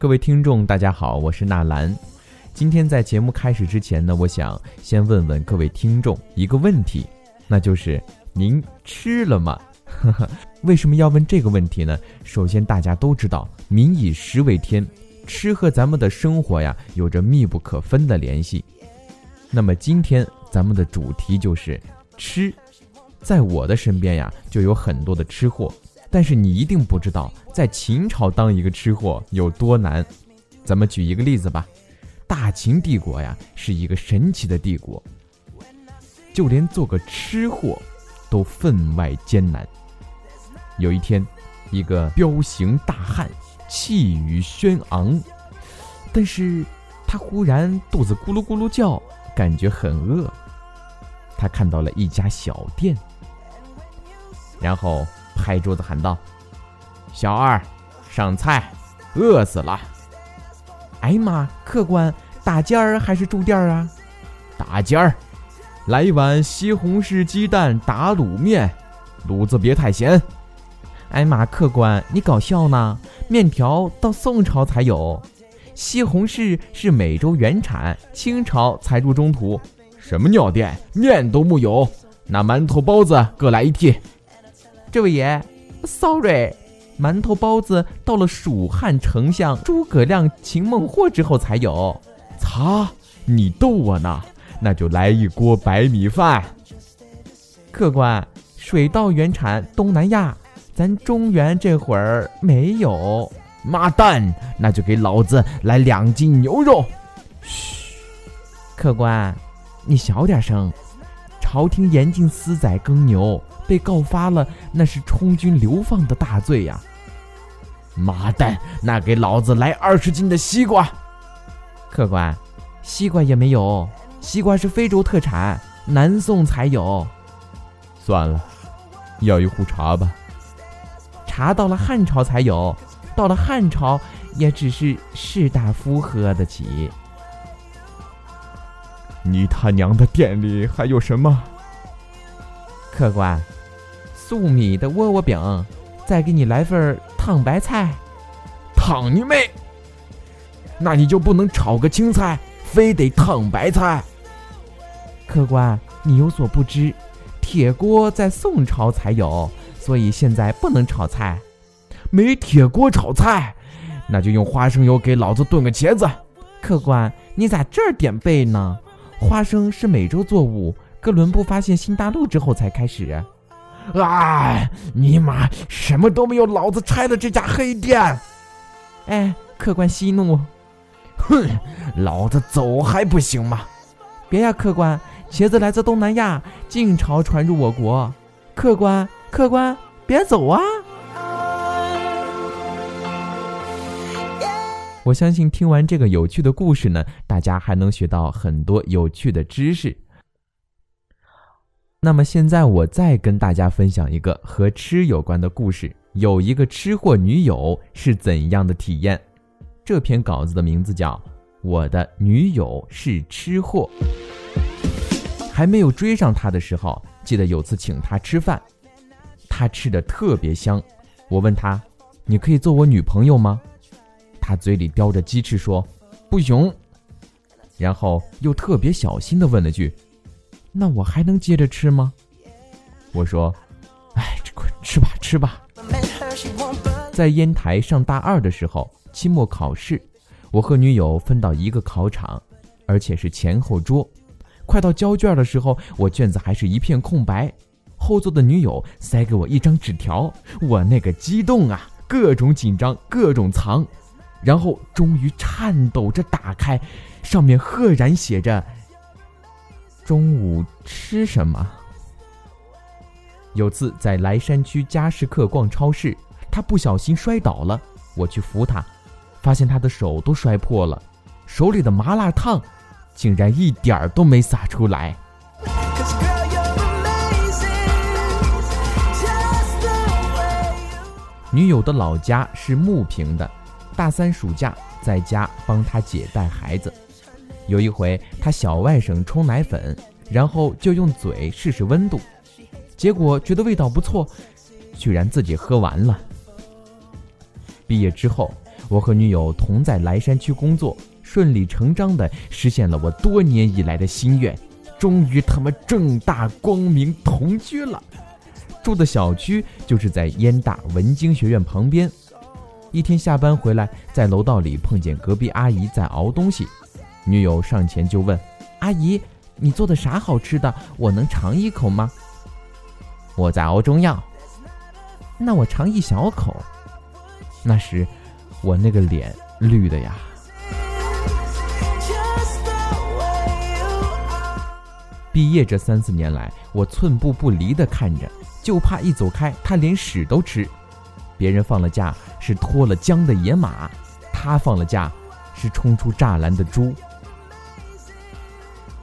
各位听众，大家好，我是纳兰。今天在节目开始之前呢，我想先问问各位听众一个问题，那就是您吃了吗？为什么要问这个问题呢？首先，大家都知道“民以食为天”，吃和咱们的生活呀有着密不可分的联系。那么今天咱们的主题就是吃。在我的身边呀，就有很多的吃货。但是你一定不知道，在秦朝当一个吃货有多难。咱们举一个例子吧，大秦帝国呀是一个神奇的帝国，就连做个吃货都分外艰难。有一天，一个彪形大汉，气宇轩昂，但是他忽然肚子咕噜咕噜叫，感觉很饿。他看到了一家小店，然后。拍桌子喊道：“小二，上菜，饿死了！”哎妈，客官，打尖儿还是住店儿啊？打尖儿，来一碗西红柿鸡蛋打卤面，卤子别太咸。哎妈，客官，你搞笑呢？面条到宋朝才有，西红柿是美洲原产，清朝才入中土。什么尿店，面都木有。那馒头包子各来一屉。这位爷，sorry，馒头包子到了蜀汉丞相诸葛亮擒孟获之后才有。擦，你逗我呢？那就来一锅白米饭。客官，水稻原产东南亚，咱中原这会儿没有。妈蛋，那就给老子来两斤牛肉。嘘，客官，你小点声。朝廷严禁私宰耕牛。被告发了，那是充军流放的大罪呀！妈蛋，那给老子来二十斤的西瓜。客官，西瓜也没有，西瓜是非洲特产，南宋才有。算了，要一壶茶吧。茶到了汉朝才有，到了汉朝也只是士大夫喝得起。你他娘的店里还有什么？客官。粟米的窝窝饼，再给你来份烫白菜。烫你妹！那你就不能炒个青菜，非得烫白菜？客官，你有所不知，铁锅在宋朝才有，所以现在不能炒菜。没铁锅炒菜，那就用花生油给老子炖个茄子。客官，你咋这儿点背呢？花生是美洲作物，哥伦布发现新大陆之后才开始。啊！尼玛，什么都没有，老子拆了这家黑店！哎，客官息怒。哼，老子走还不行吗？别呀，客官，茄子来自东南亚，晋朝传入我国。客官，客官，别走啊！我相信听完这个有趣的故事呢，大家还能学到很多有趣的知识。那么现在我再跟大家分享一个和吃有关的故事。有一个吃货女友是怎样的体验？这篇稿子的名字叫《我的女友是吃货》。还没有追上她的时候，记得有次请她吃饭，她吃的特别香。我问她：“你可以做我女朋友吗？”她嘴里叼着鸡翅说：“不行。”然后又特别小心的问了句。那我还能接着吃吗？我说：“哎，快吃吧，吃吧。”在烟台上大二的时候，期末考试，我和女友分到一个考场，而且是前后桌。快到交卷的时候，我卷子还是一片空白。后座的女友塞给我一张纸条，我那个激动啊，各种紧张，各种藏，然后终于颤抖着打开，上面赫然写着。中午吃什么？有次在莱山区佳士客逛超市，他不小心摔倒了，我去扶他，发现他的手都摔破了，手里的麻辣烫竟然一点儿都没洒出来。女友的老家是牟平的，大三暑假在家帮他姐带孩子。有一回，他小外甥冲奶粉，然后就用嘴试试温度，结果觉得味道不错，居然自己喝完了。毕业之后，我和女友同在莱山区工作，顺理成章地实现了我多年以来的心愿，终于他妈正大光明同居了。住的小区就是在燕大文经学院旁边。一天下班回来，在楼道里碰见隔壁阿姨在熬东西，女友上前就问：“阿姨，你做的啥好吃的？我能尝一口吗？”我在熬中药。那我尝一小口。那时，我那个脸绿的呀。毕业这三四年来，我寸步不离的看着，就怕一走开，他连屎都吃。别人放了假是脱了缰的野马，他放了假是冲出栅栏的猪。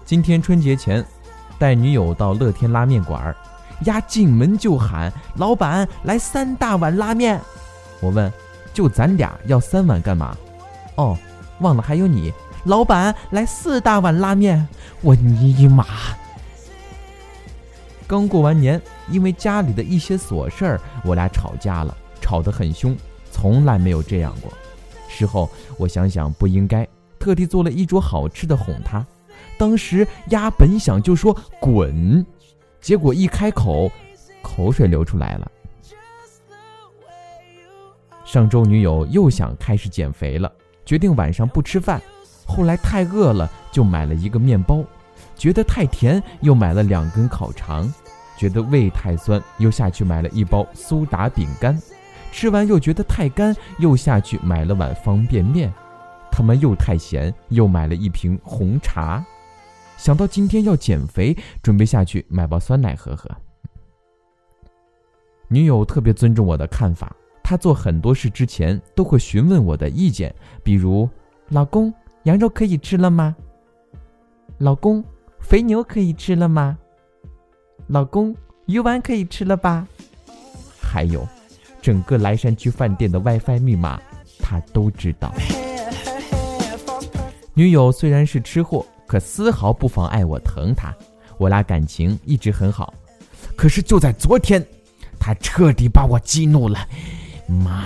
今天春节前，带女友到乐天拉面馆儿。丫进门就喊：“老板，来三大碗拉面。”我问：“就咱俩要三碗干嘛？”哦，忘了还有你。老板，来四大碗拉面。我尼玛！刚过完年，因为家里的一些琐事儿，我俩吵架了，吵得很凶，从来没有这样过。事后我想想不应该，特地做了一桌好吃的哄他。当时丫本想就说滚。结果一开口，口水流出来了。上周女友又想开始减肥了，决定晚上不吃饭。后来太饿了，就买了一个面包；觉得太甜，又买了两根烤肠；觉得胃太酸，又下去买了一包苏打饼干。吃完又觉得太干，又下去买了碗方便面。他们又太咸，又买了一瓶红茶。想到今天要减肥，准备下去买包酸奶喝喝。女友特别尊重我的看法，她做很多事之前都会询问我的意见，比如：“老公，羊肉可以吃了吗？”“老公，肥牛可以吃了吗？”“老公，鱼丸可以吃了吧？”还有，整个莱山区饭店的 WiFi 密码，她都知道。女友虽然是吃货。可丝毫不妨碍我疼她，我俩感情一直很好。可是就在昨天，她彻底把我激怒了。妈，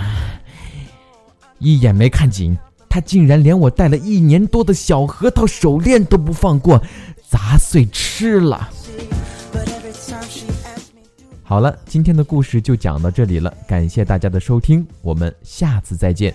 一眼没看紧，她竟然连我戴了一年多的小核桃手链都不放过，砸碎吃了。好了，今天的故事就讲到这里了，感谢大家的收听，我们下次再见。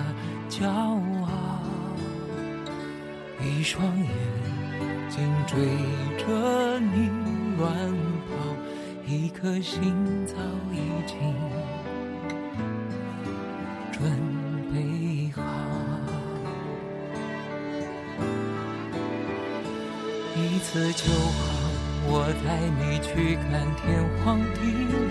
骄傲，一双眼睛追着你乱跑，一颗心早已经准备好。一次就好，我带你去看天荒地老。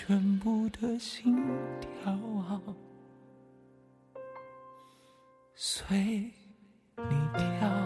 全部的心跳随你跳。